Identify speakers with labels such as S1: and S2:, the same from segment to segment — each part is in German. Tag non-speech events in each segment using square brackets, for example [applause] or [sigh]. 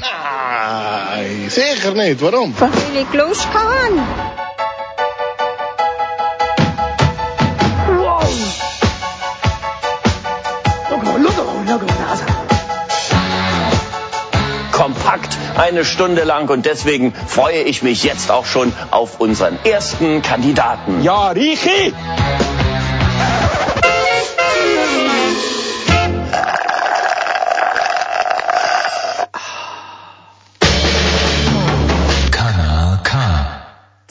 S1: Nein, sicher nicht. Warum?
S2: Weil ich Lust
S3: look,
S4: kompakt eine Stunde lang und deswegen freue ich mich jetzt auch schon auf unseren ersten Kandidaten.
S5: Ja, Richi!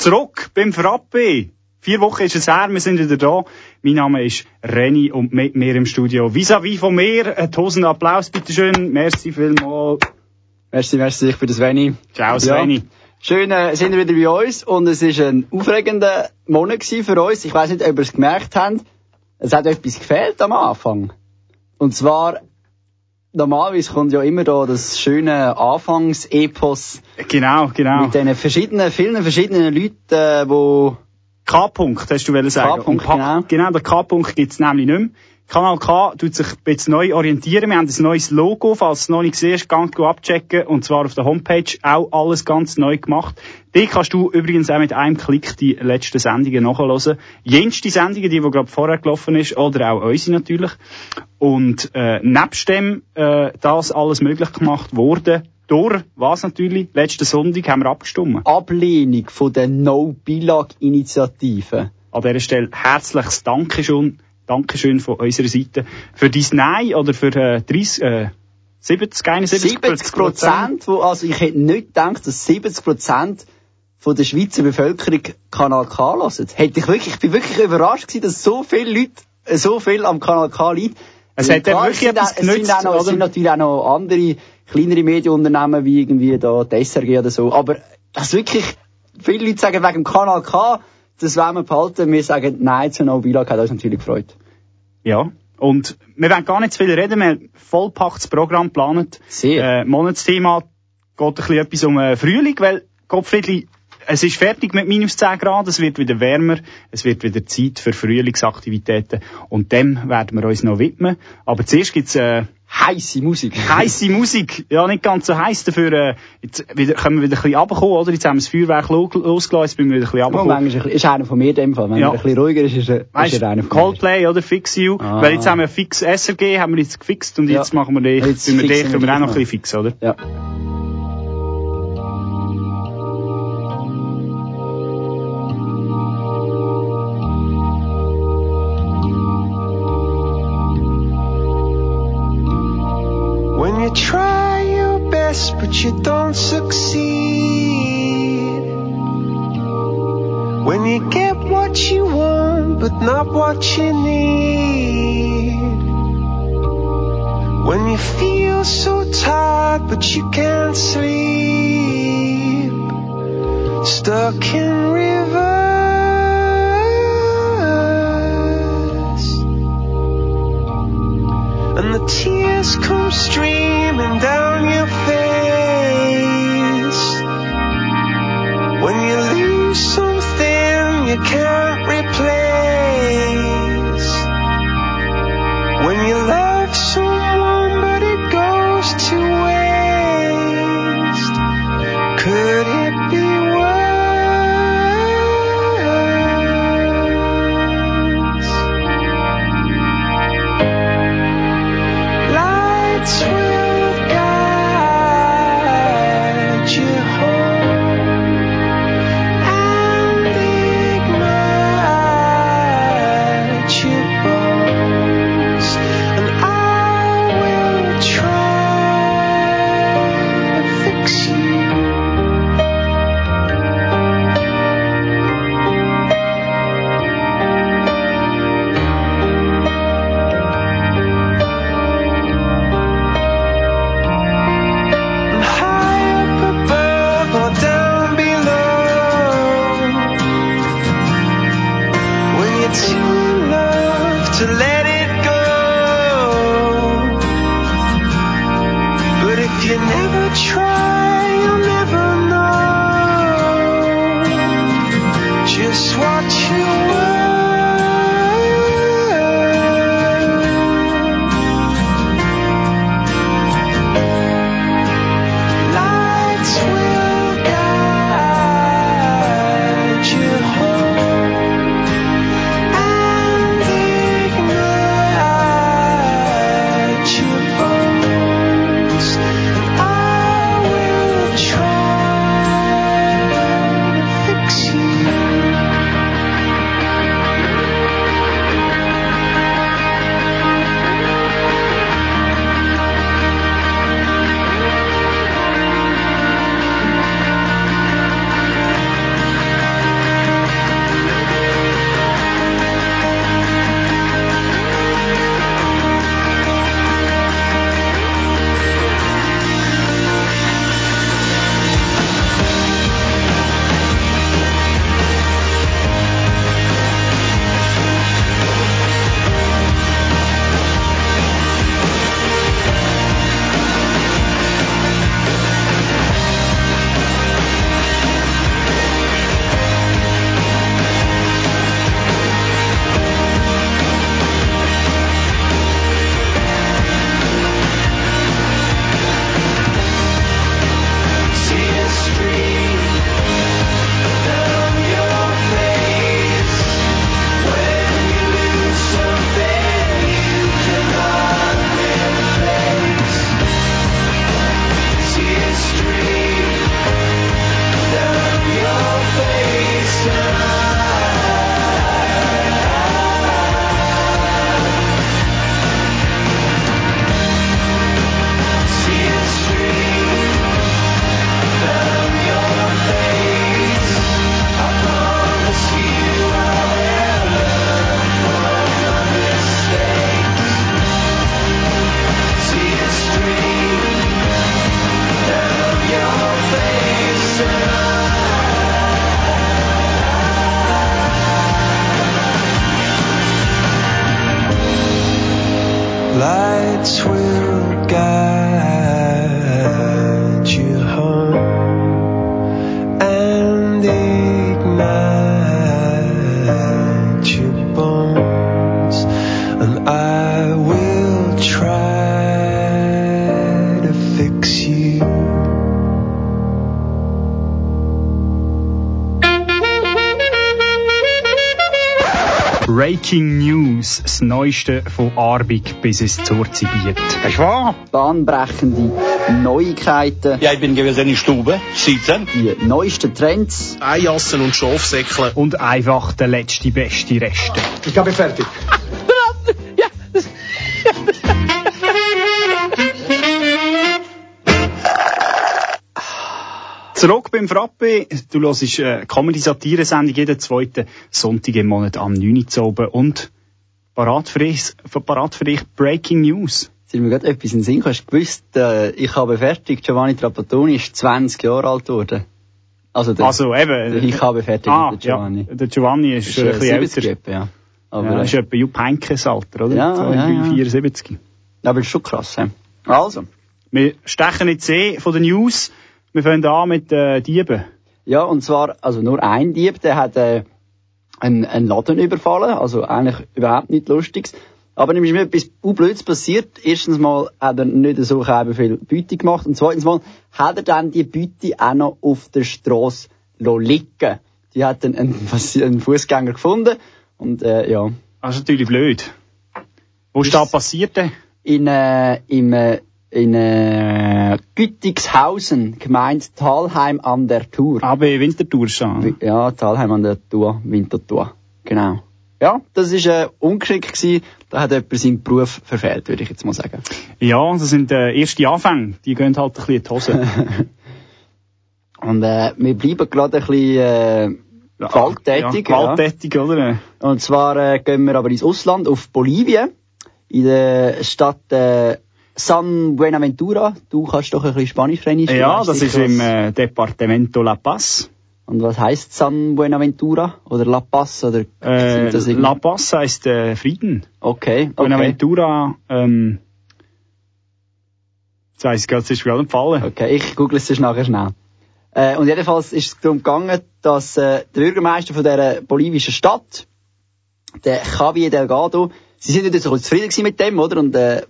S6: Zurück beim Frappe. Vier Wochen ist es her, wir sind wieder da. Mein Name ist Renny und mit mir im Studio vis-à-vis von mir. Ein tausend Applaus, bitteschön. Merci vielmals.
S7: Merci, merci für das Veni.
S6: Ciao, Sveni.
S7: Ja. Schön, äh, sind wir wieder bei uns und es ist ein aufregender Monat für uns. Ich weiß nicht, ob ihr es gemerkt habt. Es hat etwas gefehlt am Anfang. Und zwar, normalerweise kommt ja immer da das schöne Anfangsepos.
S6: Genau, genau.
S7: Mit den verschiedenen, vielen verschiedenen Leuten, äh, wo
S6: K-Punkt, hast du wollen sagen.
S7: K-Punkt, genau.
S6: Genau, der K-Punkt gibt's nämlich nicht mehr. Kanal K tut sich bisschen neu orientieren. Wir haben ein neues Logo, falls du es noch nicht siehst, ganz gut abchecken. Und zwar auf der Homepage auch alles ganz neu gemacht. Die kannst du übrigens auch mit einem Klick die letzten Sendungen nachhören. Jenste Sendungen, die, die gerade vorher gelaufen ist, oder auch unsere natürlich. Und äh, nebst dem äh, das alles möglich gemacht wurde, durch was natürlich, letzten Sonntag haben wir abgestimmt.
S7: Ablehnung von der No-Billag-Initiative.
S6: An dieser Stelle herzliches Dankeschön, Dankeschön von unserer Seite für dein Nein oder für äh, 30, äh, 70, 71
S7: 70 Prozent, wo, also ich hätte nicht gedacht, dass 70 Prozent von der Schweizer Bevölkerung Kanal K hören. Hätte ich wirklich, ich bin wirklich überrascht gewesen, dass so viele Leute, äh, so viel am Kanal K liegt.
S6: Es hat ja wirklich etwas
S7: auch- es sind,
S6: genützt,
S7: noch, es sind natürlich auch noch andere kleinere Medienunternehmen wie irgendwie da die SRG oder so. Aber das wirklich, viele Leute sagen wegen dem Kanal K, das wollen wir behalten. Wir sagen Nein zu No Billag, hat uns natürlich gefreut.
S6: Ja. Und wir wollen gar nicht zu viel reden, wir haben ein vollpacktes Programm geplant.
S7: Sehr.
S6: Äh, Monatsthema geht ein bisschen etwas um äh, Frühling, weil Gottfriedli, es ist fertig mit minus 10 Grad, es wird wieder wärmer, es wird wieder Zeit für Frühlingsaktivitäten und dem werden wir uns noch widmen. Aber zuerst gibt's äh,
S7: Heisse Musik. [laughs]
S6: heisse Musik. Ja, nicht ganz so heiß dafür. Äh, jetzt wieder, können wir wieder ein bisschen runterkommen, oder? Jetzt haben wir das Feuerwerk lo- losgelassen, jetzt bin wir wieder ein bisschen runtergekommen.
S7: ist, einer von mir in dem Fall. Wenn
S6: Ja.
S7: er ein bisschen ruhiger ist, ist er,
S6: Weißt,
S7: ist er einer von
S6: Coldplay oder Fix You,
S7: Ah.
S6: weil jetzt haben wir Fix SRG, haben wir jetzt gefixt und
S7: Ja.
S6: jetzt machen wir den,
S7: Jetzt
S6: wir
S7: fixen
S6: den, tun wir auch noch ein bisschen fix, oder?
S7: mir. Ja.
S6: Breaking News, das Neueste von Arbig bis ins Zurzibiet.
S1: Das ist wahr?
S8: Bahnbrechende Neuigkeiten,
S1: Ja, ich bin gewesen in der Stube, sitzen.
S8: die neuesten Trends,
S1: Eijassen und Schafsäckle.
S6: Und einfach der letzte beste Reste.
S3: Ich habe fertig.
S6: Zurück beim Frappe. Du hörst äh, Comedy-Satire-Sendung jeden zweiten Sonntag im Monat am 9. Uhr oben. Und parat für, dich, parat für dich Breaking News.
S8: sind mir gerade etwas in den Sinn. Hast du gewusst, äh, ich habe fertig, Giovanni Trapattoni ist 20 Jahre alt geworden. Also, der,
S6: Also eben.
S8: der ich habe fertig,
S6: ah,
S8: der Giovanni.
S6: Ja, der Giovanni ist,
S8: Ist,
S6: äh,
S8: äh,
S6: ein bisschen
S8: 70
S6: älter.
S8: etwa, ja. Aber,
S6: ja,
S8: äh,
S6: ist etwa Jupp Heynckes Alter, oder?
S8: Ja,
S6: so,
S8: ja, ja.
S6: 74.
S8: aber ist schon krass, hä? Also.
S6: Wir stechen nicht sehen von den News. Wir fangen an mit äh, Dieben.
S8: Ja, und zwar, also nur ein Dieb, der hat äh, einen, einen Laden überfallen, also eigentlich überhaupt nicht Lustiges. Aber dann ist mir etwas Blödes passiert. Erstens mal hat er nicht so viel Beute gemacht und zweitens mal hat er dann die Beute auch noch auf der Strasse liegen. Die hat dann einen, [laughs] einen Fußgänger gefunden und äh, ja,
S6: Das ist natürlich blöd. Wo ist da passiert denn?
S8: in, äh, im, äh, in äh, Gütigshausen, gemeint Talheim an der Tour.
S6: Ah, bei Winterthur schon.
S8: Ja, Talheim an der Tour, Winterthur. Genau. Ja, das ist äh, ungeschickt gewesen. Da hat jemand seinen Beruf verfehlt, würde ich jetzt mal sagen.
S6: Ja, das sind äh, erste Anfänge. Die gehen halt ein bisschen in die Hose. [laughs]
S8: Und äh, wir bleiben gerade ein bisschen äh, gewalttätig.
S6: Ja, gewalttätig, oder?
S8: Und zwar äh, gehen wir aber ins Ausland, auf Bolivien, in der Stadt äh, San Buenaventura. Du kannst doch ein bisschen Spanisch-Fränkisch.
S6: Ja,
S8: du weißt
S6: das ist im äh, Departamento La Paz.
S8: Und was heißt San Buenaventura? Oder La Paz? Oder
S6: Äh,
S8: das
S6: La Paz heisst äh, Frieden.
S8: Okay, okay.
S6: Buenaventura, ähm, ich gerade, es ist gerade empfallen.
S8: Okay, ich google es nachher schnell. Äh, und jedenfalls ist es darum gegangen, dass äh, der Bürgermeister von dieser bolivischen Stadt, der Javier Delgado, sie sind nicht so zufrieden mit dem, oder? Und äh,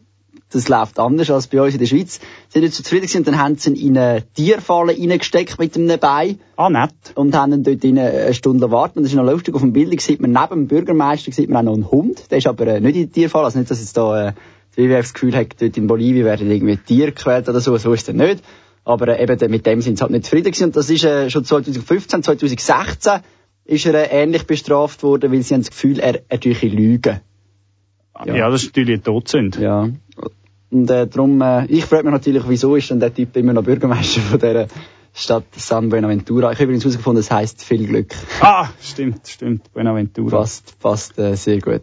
S8: das läuft anders als bei uns in der Schweiz. Sie sind nicht so zufrieden gewesen und dann haben sie ihn in eine Tierfalle reingesteckt mit einem Bein
S6: Ah, nett.
S8: und haben ihn dort in eine Stunde warten. Und das ist noch lustig, auf dem Bild sieht man neben dem Bürgermeister sieht man auch noch einen Hund. Der ist aber äh, nicht in der Tierfalle. Also nicht, dass jetzt da äh, WWF das Gefühl hat, dort in Bolivien werden irgendwie Tiere gequält oder so. So ist es nicht. Aber äh, eben mit dem sind sie halt nicht zufrieden gewesen. Und das ist äh, schon 2015, 2016 ist er äh, ähnlich bestraft worden, weil sie haben das Gefühl, er, er tue Lügen.
S6: Ja. das ist natürlich eine Todsünde.
S8: Ja. Und äh, darum, äh, ich frage mich natürlich, wieso ist denn der Typ immer noch Bürgermeister von dieser Stadt San Buenaventura. Ich habe übrigens herausgefunden, es heisst viel Glück.
S6: Ah, stimmt, stimmt. Buenaventura.
S8: Passt, passt äh, sehr gut.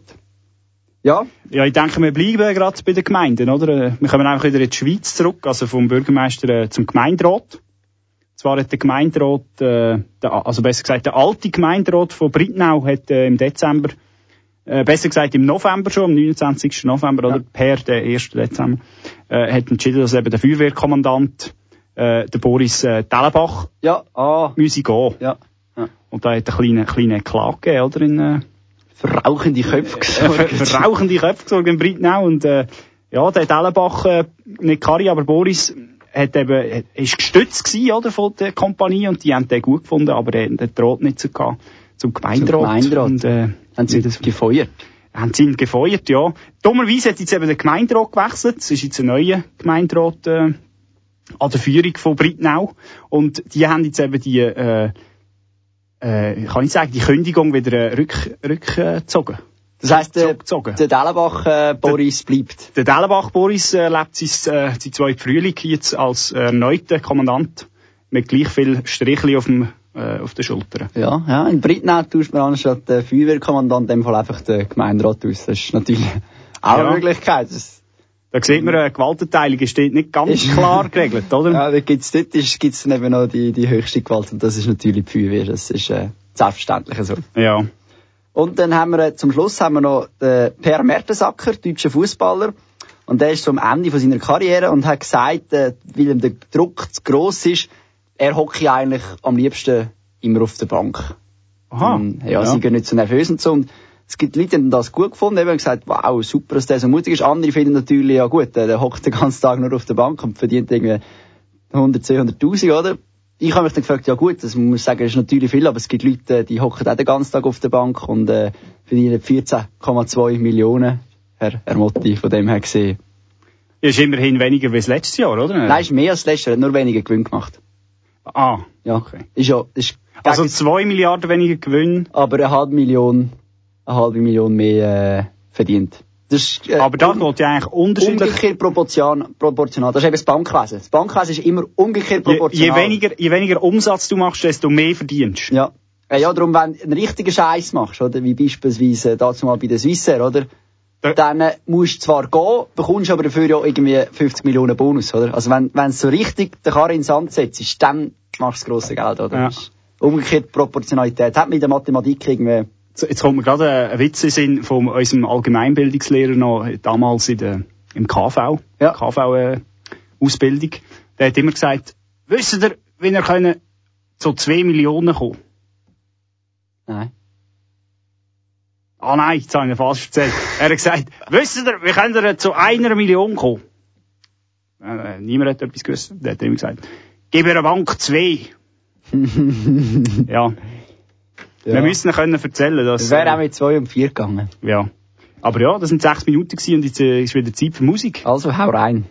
S8: Ja,
S6: Ja, ich denke, wir bleiben gerade bei den Gemeinden, oder? Äh, Wir kommen einfach wieder in die Schweiz zurück, also vom Bürgermeister äh, zum Gemeinderat. Zwar hat der Gemeinderat, äh, der, also besser gesagt, der alte Gemeinderat von Brittnau hat äh, im Dezember, äh, besser gesagt im November schon, am 29. November, oder? Per den 1. Dezember, äh, hat entschieden, dass eben der Feuerwehrkommandant, äh, der Boris äh, Tellenbach,
S8: ja, ah,
S6: müsse gehen.
S8: ja. ja.
S6: Und da hat eine kleine, kleine Klage oder? In, äh,
S8: Verrauchende Köpfe [laughs] gesorgt.
S6: verrauchende Köpfe gesorgt in Breitnau und äh, ja, der hat Ellenbach, äh, nicht Kari, aber Boris, hat eben, ist gestützt gewesen, oder, von der Kompanie und die haben den gut gefunden, aber er hat den Draht nicht so gehabt zum Gemeinderat.
S8: Zum Gemeinderat.
S6: Und, äh,
S8: Haben sie das gefeuert?
S6: haben sie ihn gefeuert, ja. Dummerweise hat jetzt eben der Gemeinderat gewechselt. Es ist jetzt ein neuer Gemeinderat äh, an der Führung von Brittnau. Und die haben jetzt eben die, äh, äh, kann ich sagen, die Kündigung wieder äh, rück, rückgezogen.
S8: Das heisst, der, der Dellenbach äh, Boris bleibt.
S6: Der Dellenbach Boris äh, lebt sein, äh, sein zweiten Frühling jetzt als erneuter Kommandant mit gleich viel Strichli auf, dem, äh, auf den Schultern.
S8: Ja, ja. In Brittnau tauscht man anstatt der Feuerwehrkommandant in dem Fall einfach den Gemeinderat aus. Das ist natürlich [laughs] auch
S6: Ja.
S8: eine Möglichkeit. Das,
S6: Da sieht man, äh, Gewaltenteilung ist dort nicht ganz
S8: Ist-
S6: klar geregelt, oder? [laughs]
S8: ja, da gibt's, dort ist, gibt's dann eben noch die, die höchste Gewalt und das ist natürlich die Feuerwehr. Das ist äh, selbstverständlich so.
S6: ja.
S8: Und dann haben wir, äh, zum Schluss haben wir noch den Per Mertesacker, deutscher Fußballer. Und der ist so am Ende von seiner Karriere und hat gesagt, äh, weil ihm der Druck zu gross ist, er hocke eigentlich am liebsten immer auf der Bank.
S6: Aha.
S8: Ähm, ja, sie gehen nicht so nervös und so. Und es gibt Leute, die haben das gut gefunden, eben gesagt, wow, super, dass der so mutig ist. Andere finden natürlich, ja gut, der hockt den ganzen Tag nur auf der Bank und verdient irgendwie 100, 200.000, oder? ich habe mich dann gefragt, ja gut, das muss sagen, das ist natürlich viel, aber es gibt Leute, die hocken auch den ganzen Tag auf der Bank und äh, verdienen 14,2 Millionen. Herr, Herr Motti, von dem her gesehen.
S6: Ist immerhin weniger wie das letzte Jahr, oder?
S8: Nein, ist mehr als letztes Jahr, hat nur weniger Gewinn gemacht.
S6: Ah,
S8: Ja,
S6: Okay.
S8: ist ja, ist
S6: also
S8: gegen-
S6: 2 Milliarden weniger Gewinn.
S8: aber eine halbe Million, eine halbe Million mehr äh, verdient. Das ist, äh,
S6: Aber da geht ja eigentlich unterschiedlich.
S8: umgekehrt proportion, proportional. Das ist eben das Bankwesen. Das Bankwesen ist immer umgekehrt
S6: Je,
S8: proportional.
S6: je, weniger, je weniger Umsatz du machst, desto mehr verdienst.
S8: Ja. Äh, Ja, darum, wenn du einen richtigen Scheiß machst, oder, wie beispielsweise dazu mal bei der Swissair, oder, dann äh, musst du zwar gehen, bekommst aber dafür ja irgendwie 50 Millionen Bonus, oder? Also wenn, wenn du so richtig den Karren in den Sand setzt, dann machst du das grosse Geld, oder?
S6: Ja.
S8: Umgekehrt Proportionalität. Hat mit der Mathematik irgendwie,
S6: Jetzt kommt mir gerade ein Witz in Sinn von unserem Allgemeinbildungslehrer noch, damals in der, im KV,
S8: Ja.
S6: KV-Ausbildung. Der hat immer gesagt, wisst ihr, wie ihr können zu 2 Millionen kommen?
S8: nein.
S6: Ah nein, jetzt habe ich ihn falsch erzählt. Er hat gesagt, wisst ihr, wie könnt ihr zu einer Million kommen? Äh, niemand hat etwas gewusst. Der hat immer gesagt, gib ihr eine Bank zwei. [laughs] ja. Wir müssen können erzählen, dass...
S8: Das wäre auch
S6: äh,
S8: mit 2 und 4 gegangen.
S6: ja. Aber ja, das sind sechs Minuten gewesen und jetzt äh, ist wieder Zeit für Musik.
S8: Also, hau rein.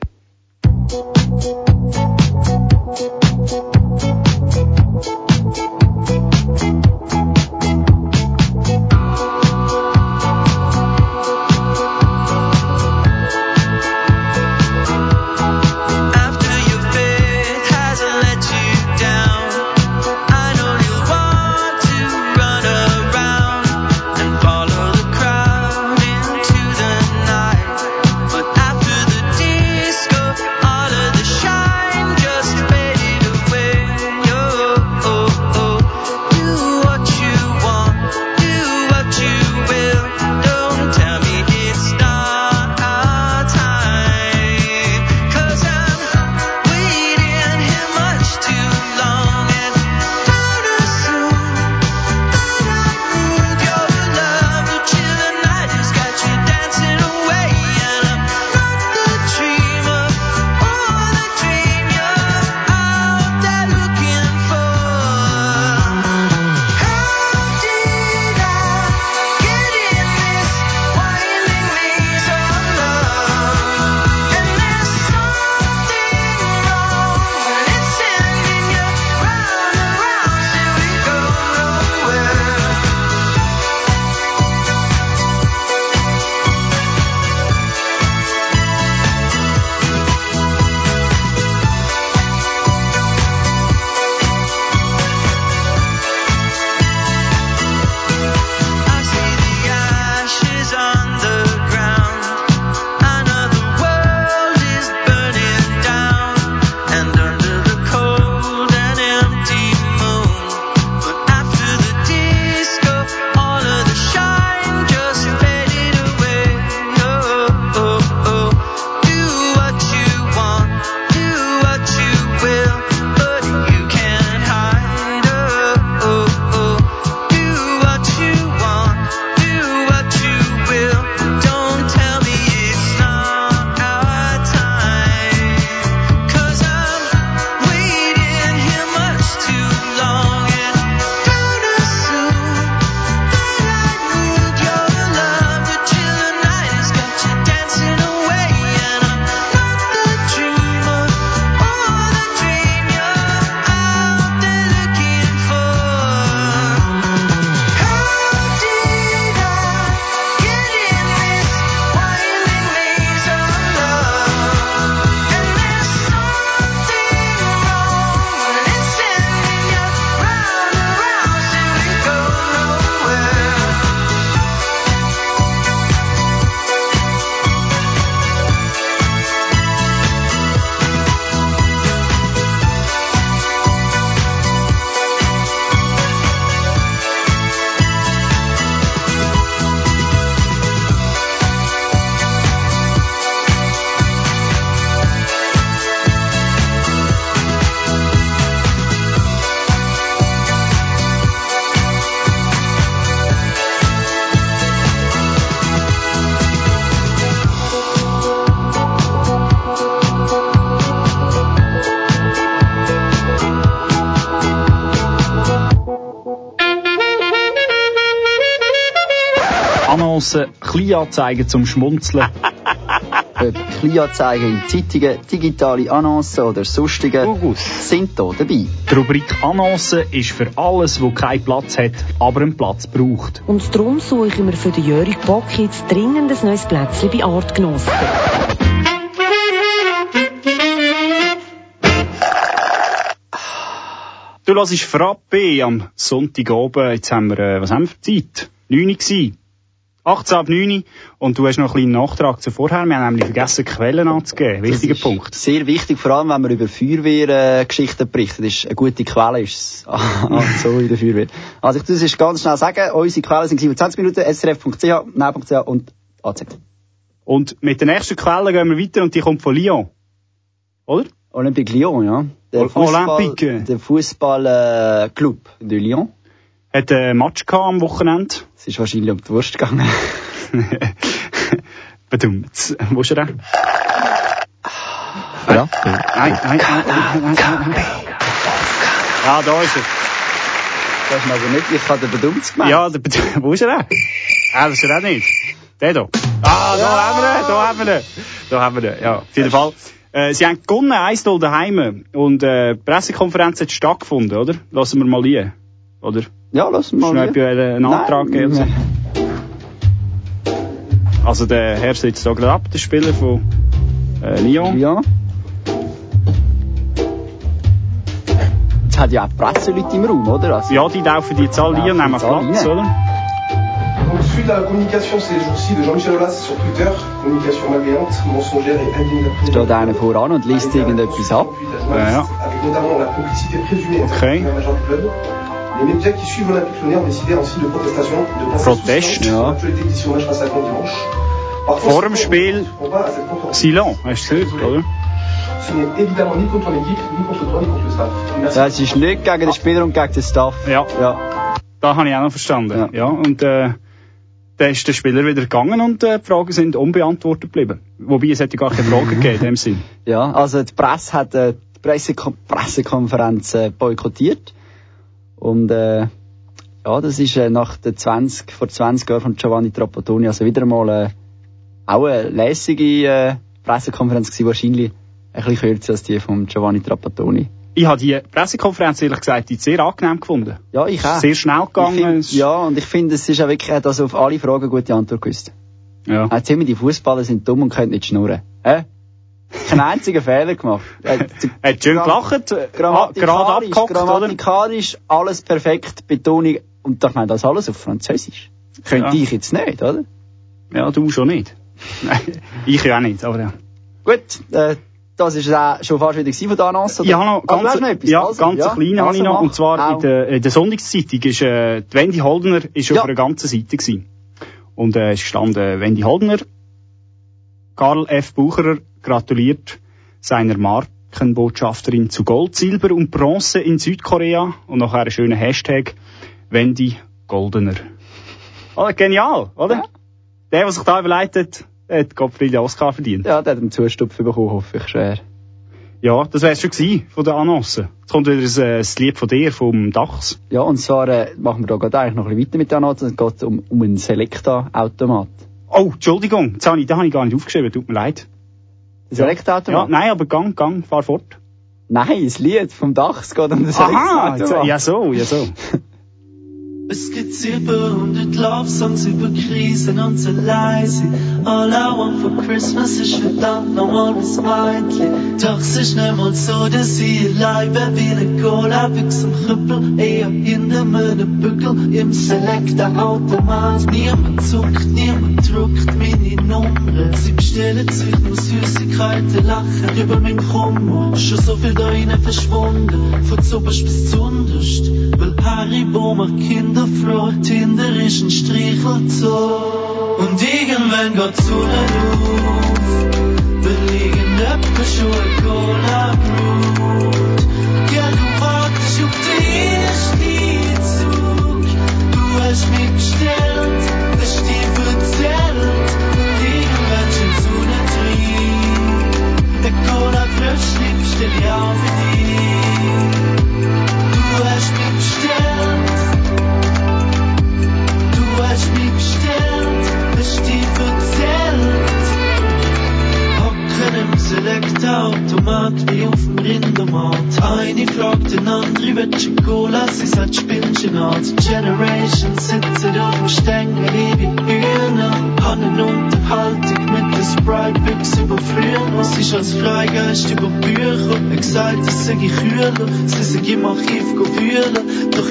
S6: Kleinanzeigen zum Schmunzeln. [laughs]
S8: Ob Kleinanzeigen in Zeitungen, digitale Annoncen oder sonstige
S6: August.
S8: sind hier dabei.
S6: Die Rubrik Annoncen ist für alles, wo keinen Platz hat, aber einen Platz braucht.
S9: Und darum suche ich mir für den Jörg Bock jetzt dringend ein neues Plätzchen bei Artgenossen.
S6: Du hörst Frappe am Sonntagabend. Jetzt haben wir, äh, was haben wir für Zeit? 9 Uhr. 18 ab 9 Uhr. Und du hast noch einen kleinen Nachtrag zu vorher. Wir haben nämlich vergessen, Quellen anzugeben. Wichtiger Punkt.
S8: Sehr wichtig, vor allem wenn man über Feuerwehrgeschichten berichtet. Ist eine gute Quelle ist es. [laughs] Ah, so in der Feuerwehr. Also ich muss es ganz schnell sagen, unsere Quellen sind vor 20 Minuten, srf.ch, neu.ch und AZ.
S6: Und mit der nächsten Quelle gehen wir weiter und die kommt von Lyon. Oder?
S8: Olympique Lyon, ja. Der Fußball,
S6: Olympique.
S8: der Fußball äh, de Lyon.
S6: Hat einen Match gehabt am Wochenende.
S8: Es ist wahrscheinlich um die Wurst gegangen. [laughs]
S6: Bedummt. Wo ist er denn?
S8: ja.
S6: Nein, nein, nein, nein, nein. Ja, da ist er.
S8: Das ist also nicht, ich habe den Bedummt gemeint.
S6: Ja, der, Bed- [laughs] wo ist er denn? Ah, das ist er auch nicht. Der da. Ah, da haben wir ihn, da haben wir ihn. Da haben wir ihn, ja. Auf jeden Fall. Äh, sie haben gewonnen, 1-0 daheim. Und, äh, die Pressekonferenz hat stattgefunden, oder? Lassen wir mal liegen. Oder?
S8: Ja, lass mal. Hier.
S6: bei einen Antrag
S8: Nein,
S6: geben.
S8: nein.
S6: Also, der Herr sitzt da gerade ab, der Spieler von, äh, Lyon.
S8: Ja. Jetzt hat ja auch Presseleute im Raum, oder? Also,
S6: Ja, die laufen jetzt alle
S8: Ja,
S6: Lyon, nehmen Platz,
S8: rein.
S6: oder?
S10: Donc, suite à la communication ces jours-ci de Jean-Michel Aulas sur Twitter, communication malveillante, mensongère et indigne
S8: steht einer voran und liest irgendetwas ab.
S6: Ja.
S10: avec notamment la complicité présumée
S6: Ok.
S10: d'un major du club. Les médias qui suivent Olympique Lyonnais ont décidé en signe de protestation de passer
S6: Protest.
S10: sous silence
S8: Ja.
S10: l'actualité d'ici au match face à Caen dimanche. Par
S6: Vor dem Spiel. Silon, hast du gehört, oder?
S8: Ja, es ist nicht gegen den Spieler und gegen den Staff.
S6: Ja.
S8: Ja.
S6: Da habe ich auch noch verstanden. Ja.
S8: Ja.
S6: und äh, dann ist der Spieler wieder gegangen und äh, die Fragen sind unbeantwortet geblieben. Wobei es hätte gar keine Fragen [laughs] gegeben in dem Sinn.
S8: Ja, also die Presse hat äh, die Pressekon Pressekonferenz äh, boykottiert. Und äh, ja, das ist äh, nach den 20, vor 20 Jahren von Giovanni Trapattoni also wieder mal äh, auch eine lässige äh, Pressekonferenz gewesen, wahrscheinlich ein bisschen kürzer als die von Giovanni Trapattoni.
S6: Ich habe die Pressekonferenz ehrlich gesagt sehr angenehm gefunden.
S8: Ja, ich auch.
S6: Sehr schnell gegangen.
S8: find, ja, und ich finde, es ist auch wirklich, hat also auf alle Fragen gute Antwort gewusst.
S6: ja.
S8: Er hat immer, die Fußballer sind dumm und können nicht schnurren. Hä? Keinen einzigen Fehler gemacht. Er hat-
S6: Er hat schön gelacht, äh, gerade abgehockt,
S8: grammatikalisch, alles perfekt, Betonung. Und ich meine, das alles auf Französisch. Könnte
S6: Ja.
S8: ich jetzt nicht, oder?
S6: Ja, du schon nicht. Ich ja auch nicht, aber ja.
S8: Gut, äh, das ist auch schon fast wieder von der Annonce. oder?
S6: Ja, noch
S8: du
S6: ganz,
S8: noch etwas?
S6: ja,
S8: Also,
S6: ganz
S8: ja,
S6: kleine habe
S8: also
S6: ich noch.
S8: mach.
S6: Und zwar in der, in der Sonntagszeitung ist, äh, die Wendy Holdner ist
S8: Ja.
S6: auf einer ganzen Seite gewesen. Und, äh, es stand, äh, Wendy Holdner, Karl F. Bucherer gratuliert seiner Markenbotschafterin zu Gold, Silber und Bronze in Südkorea. Und nachher einen schönen Hashtag, Wendy Goldener. Oh, genial, oder?
S8: Ja.
S6: Der, der sich da überlegt hat, hat Gottfried Oscar verdient.
S8: Ja, der hat einen Zustupf bekommen, hoffe ich schwer.
S6: Ja, das wär's schon gewesen von der Annonce. Jetzt kommt wieder ein, äh, das Lied von dir, vom Dachs.
S8: Ja, und zwar äh, machen wir da gerade eigentlich noch ein bisschen weiter mit der Annonce. Es geht um, um einen Selecta-Automat.
S6: Oh, Entschuldigung, das habe ich, da habe ich gar nicht aufgeschrieben, tut mir leid.
S8: Ein
S6: Ja,
S8: Selecta-Automat?
S6: nein, aber gang, gang, fahr fort.
S8: Nein, das Lied vom Dachs geht um den
S6: Aha,
S8: Selecta-Automat.
S6: ja so, ja so. [laughs]
S11: Es gibt über hundert Love-Songs über Krisen und so leise. All I want for Christmas ist verdammt nochmal was Weintli. Doch es ist nicht mal so, dass ich allein wie eine Cola, fix am Krüppel, eher hinter meinem Bügel im Selecta-Automat. Niemand zuckt, niemand druckt meine Nummer. Sie bestellen Zeug, nur Süßigkeiten, lachen über mein Kummer. Schon so viel da rein verschwunden, von zuoberst bis zunderst. Weil Haribo macht Kinder froh, Tinder ist ein Streichelzoo. Und irgendwann geht die Sonne auf, weil irgendjemand schon eine Cola braucht. Ja, du wartest auf den ersten Zug, du hast mich bestellt, das dir erzählt. Und irgendwann schon die Sonne drin, der Cola Fröschli bestell ich auch für dich.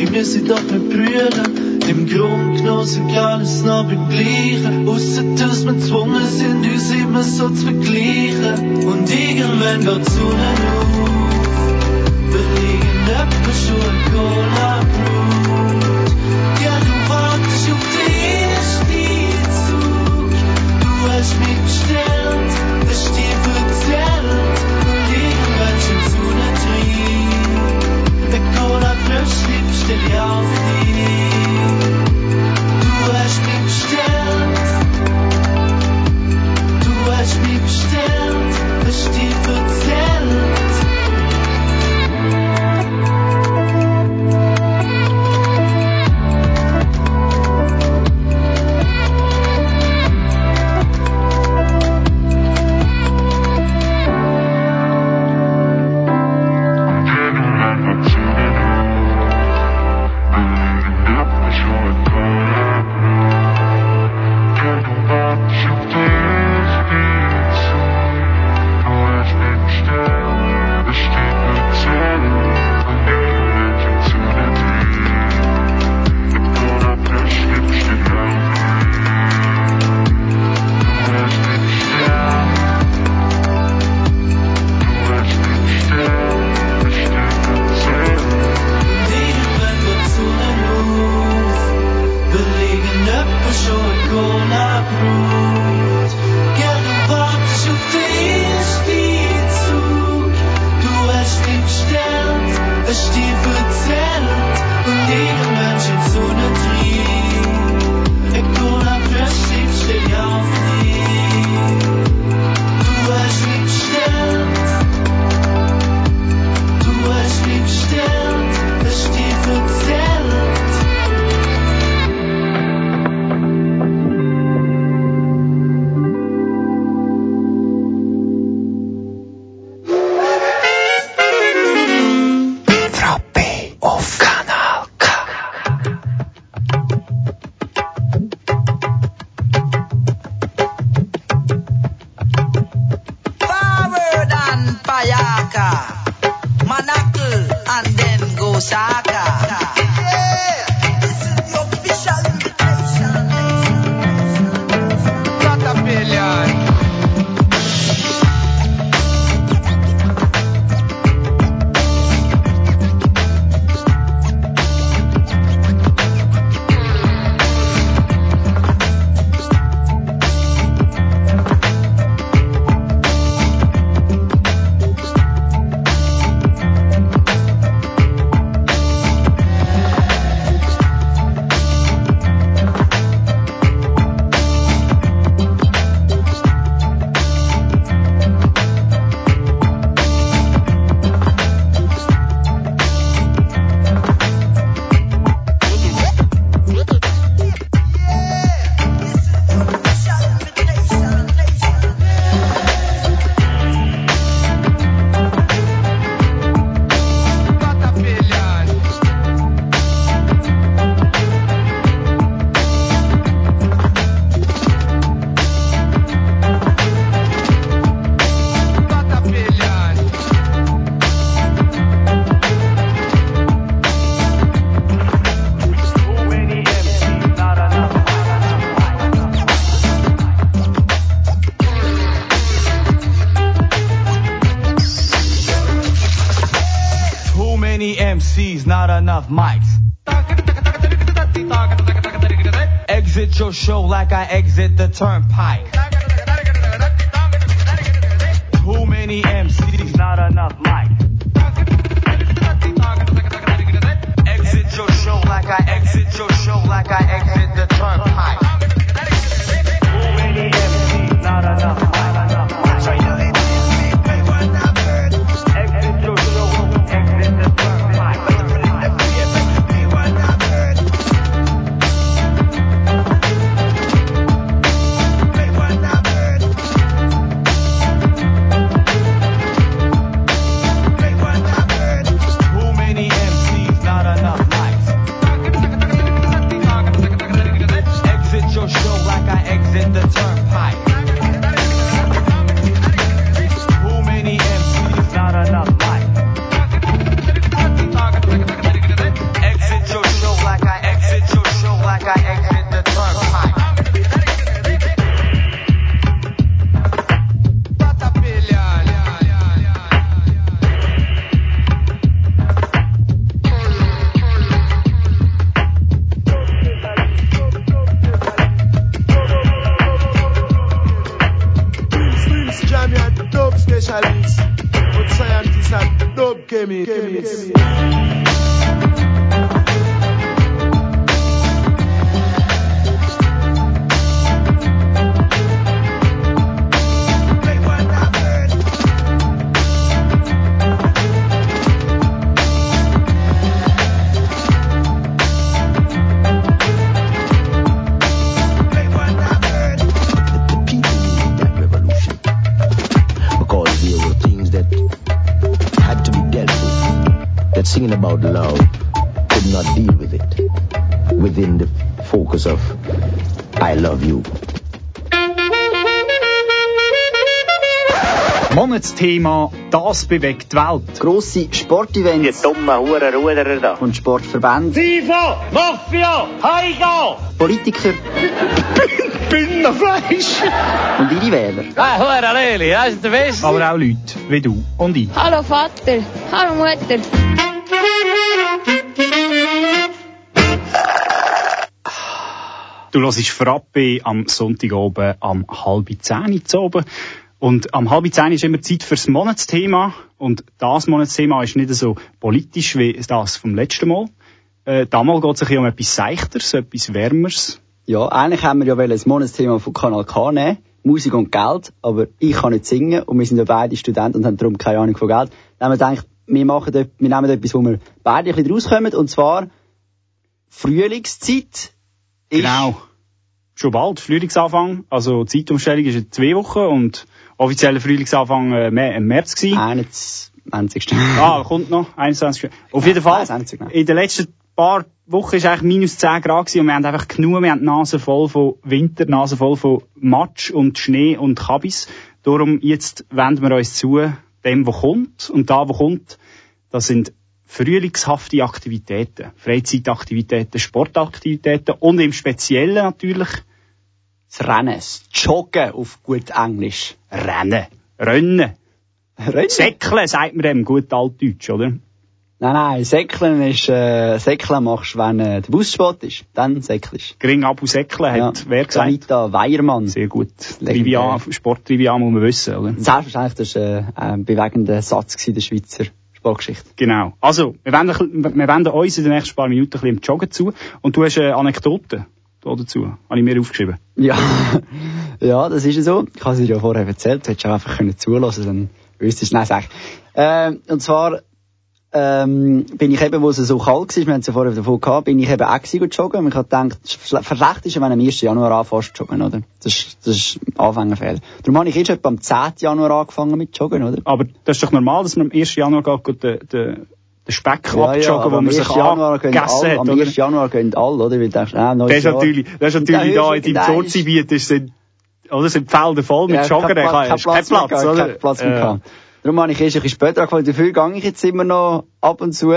S11: Sie müssen doch nicht brüllen. Im Grunde genommen sind alles noch beim Gleichen. Ausser, dass wir gezwungen sind, uns immer so zu vergleichen. Und irgendwann wird die Sonne auf. Will irgendjemand schon
S7: like I exit the turnpike.
S6: Monatsthema, das bewegt die Welt.
S8: Grosse Sportevents.
S1: Die dummen Hurenruderer da.
S8: Und Sportverbände.
S1: FIFA, Mafia, Heiga!
S8: Politiker [laughs]
S1: Bündnerfleisch!
S8: und ihre Wähler.
S1: Ah, Hurenleli, das ist der Beste.
S6: Aber auch Leute wie du und ich.
S2: Hallo Vater. Hallo Mutter.
S6: Du hörst Frappe am Sonntag oben am halb zehn zu oben. Und am halb zehn ist immer Zeit fürs Monatsthema. Und das Monatsthema ist nicht so politisch wie das vom letzten Mal. Äh, damals geht es ein um etwas Seichtes, etwas Wärmeres.
S8: Ja, eigentlich haben wir ja das Monatsthema von Kanal K nehmen. Musik und Geld. Aber ich kann nicht singen und wir sind ja beide Studenten und haben darum keine Ahnung von Geld. Dann haben wir gedacht, wir, machen, wir nehmen etwas, wo wir beide ein bisschen rauskommen. Und zwar Frühlingszeit. Ist
S6: Genau. Schon bald, Frühlingsanfang. Also Zeitumstellung ist in zwei Wochen und offizieller Frühlingsanfang äh, im März gewesen.
S8: 21.
S6: Ah, kommt noch, 21. Auf jeden Fall,
S8: 21, genau.
S6: in den letzten paar Wochen ist eigentlich minus 10 Grad gewesen und wir haben einfach genug, wir haben die Nase voll von Winter, die Nase voll von Matsch und Schnee und Kabis. Darum jetzt wenden wir uns zu dem, was kommt. Und da, was kommt, das sind frühlingshafte Aktivitäten, Freizeitaktivitäten, Sportaktivitäten und im Speziellen natürlich
S8: Das Rennen, das Joggen auf gut Englisch.
S6: Rennen, Rennen,
S8: Rennen?
S6: Säckeln, sagt man dem, gut altdeutsch, oder?
S8: Nein, nein, Säckeln ist, äh, Säckeln machst du, wenn äh, der Busspot ist. Dann säckelst
S6: Gering Abu Säckeln hat wer gesagt?
S8: Anita Weiermann.
S6: Sehr gut. Trivia, Sporttrivia muss man wissen, oder?
S8: Selbstverständlich, das war äh, ein bewegender Satz gewesen, der Schweizer Sportgeschichte.
S6: Genau. Also, wir wenden, wir wenden uns in den nächsten paar Minuten ein bisschen im Joggen zu. Und du hast eine Anekdote dazu. Habe ich mir aufgeschrieben.
S8: Ja, [laughs] ja, das ist ja so. Ich habe es dir ja vorher erzählt, du hättest auch einfach können zulassen, dann wüsstest du, nein, sag. Ähm, und zwar, ähm, bin ich eben, wo es so kalt war, wir haben es ja vorher davon gehabt, bin ich eben auch gewesen, joggen. Und ich habe gedacht, Verschlecht ist, wenn du am 1. Januar anfängst zu joggen, oder? Das ist, das ist Anfängerfehler. Darum habe ich jetzt etwa am 10. Januar angefangen mit joggen, oder?
S6: Aber das ist doch normal, dass man am 1. Januar geht, geht den, den, Speck abjoggen,
S8: aber
S6: wo man
S8: 1.
S6: sich angegessen
S8: alle,
S6: hat,
S8: am
S6: oder?
S8: 1. Januar gehen alle, oder? Weil du denkst, ah, neues
S6: Das ist
S8: Jahr.
S6: natürlich, das ist natürlich da in
S8: du
S6: deinem Zollgebiet, ist sind, oder sind die Felder voll mit
S8: Ja,
S6: Joggern,
S8: kein, Pla-
S6: kein,
S8: kein Platz, mehr gehabt,
S6: oder?
S8: Kein Platz mehr
S6: Ja.
S8: Darum habe ich erst ein bisschen später angefangen. Dafür gehe ich jetzt immer noch ab und zu.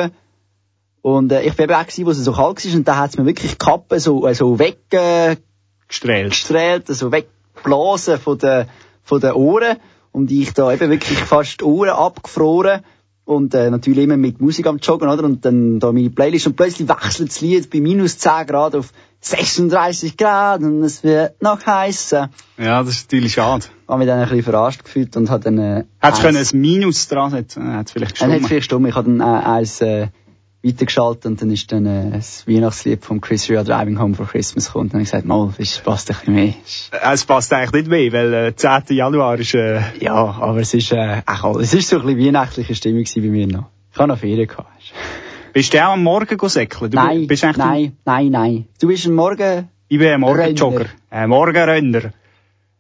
S8: Und äh, ich bin eben auch gewesen, wo es so kalt war. Und da hat es mir wirklich die Kappe so, äh, so weggestrahlt,
S6: Gestrahlt.
S8: so weggeblasen von den, von den Ohren. Und ich da eben wirklich fast die Ohren abgefroren. Und äh, natürlich immer mit Musik am Joggen, oder? Und dann da meine Playlist. Und plötzlich wechselt das Lied bei minus 10 Grad auf 36 Grad. Und es wird noch heißer.
S6: Ja, das ist natürlich schade.
S8: habe mich dann ein bisschen verarscht gefühlt und habe dann, äh,
S6: Hättest du können ein Minus dran setzen, hat es vielleicht
S8: Dann hat
S6: gestimmt.
S8: vielleicht stumm. Ich habe dann äh, eins äh, weitergeschaltet und dann ist dann äh, das Weihnachtslied von Chris Rea Driving Home for Christmas gekommen. Und dann habe ich gesagt, mal, das passt ein bisschen mehr.
S6: Äh, Es passt eigentlich nicht mehr, weil äh, 10. Januar ist... Äh,
S8: Ja, aber es ist, äh, auch, es ist so ein bisschen weihnachtliche Stimmung bei mir noch. Ich habe noch Ferien gehabt.
S6: bist du auch am Morgen säckeln?
S8: Nein,
S6: bist eigentlich
S8: nein, nein, nein. Du bist am Morgen,
S6: Ich bin ein Morgenjogger. Ein Morgenrenner.